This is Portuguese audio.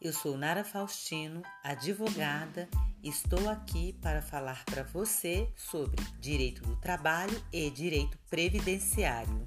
Eu sou Nara Faustino, advogada, e estou aqui para falar para você sobre direito do trabalho e direito previdenciário.